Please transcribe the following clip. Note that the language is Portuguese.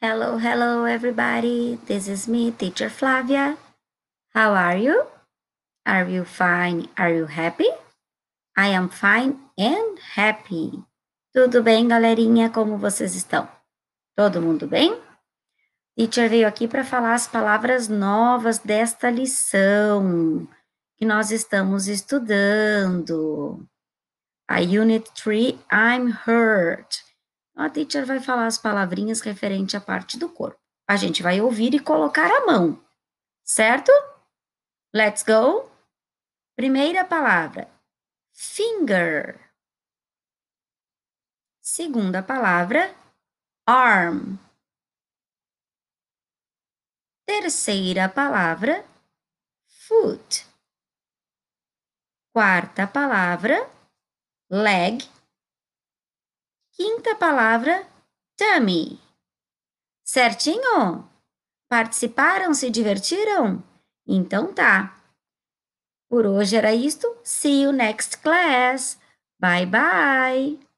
Hello, hello, everybody. This is me, teacher Flavia. How are you? Are you fine? Are you happy? I am fine and happy. Tudo bem, galerinha? Como vocês estão? Todo mundo bem? Teacher veio aqui para falar as palavras novas desta lição que nós estamos estudando. A Unit 3, I'm hurt a teacher vai falar as palavrinhas referente à parte do corpo. A gente vai ouvir e colocar a mão, certo? Let's go! Primeira palavra, finger. Segunda palavra, arm. Terceira palavra, foot. Quarta palavra, leg. Quinta palavra, tummy. Certinho? Participaram? Se divertiram? Então tá. Por hoje era isto. See you next class. Bye bye.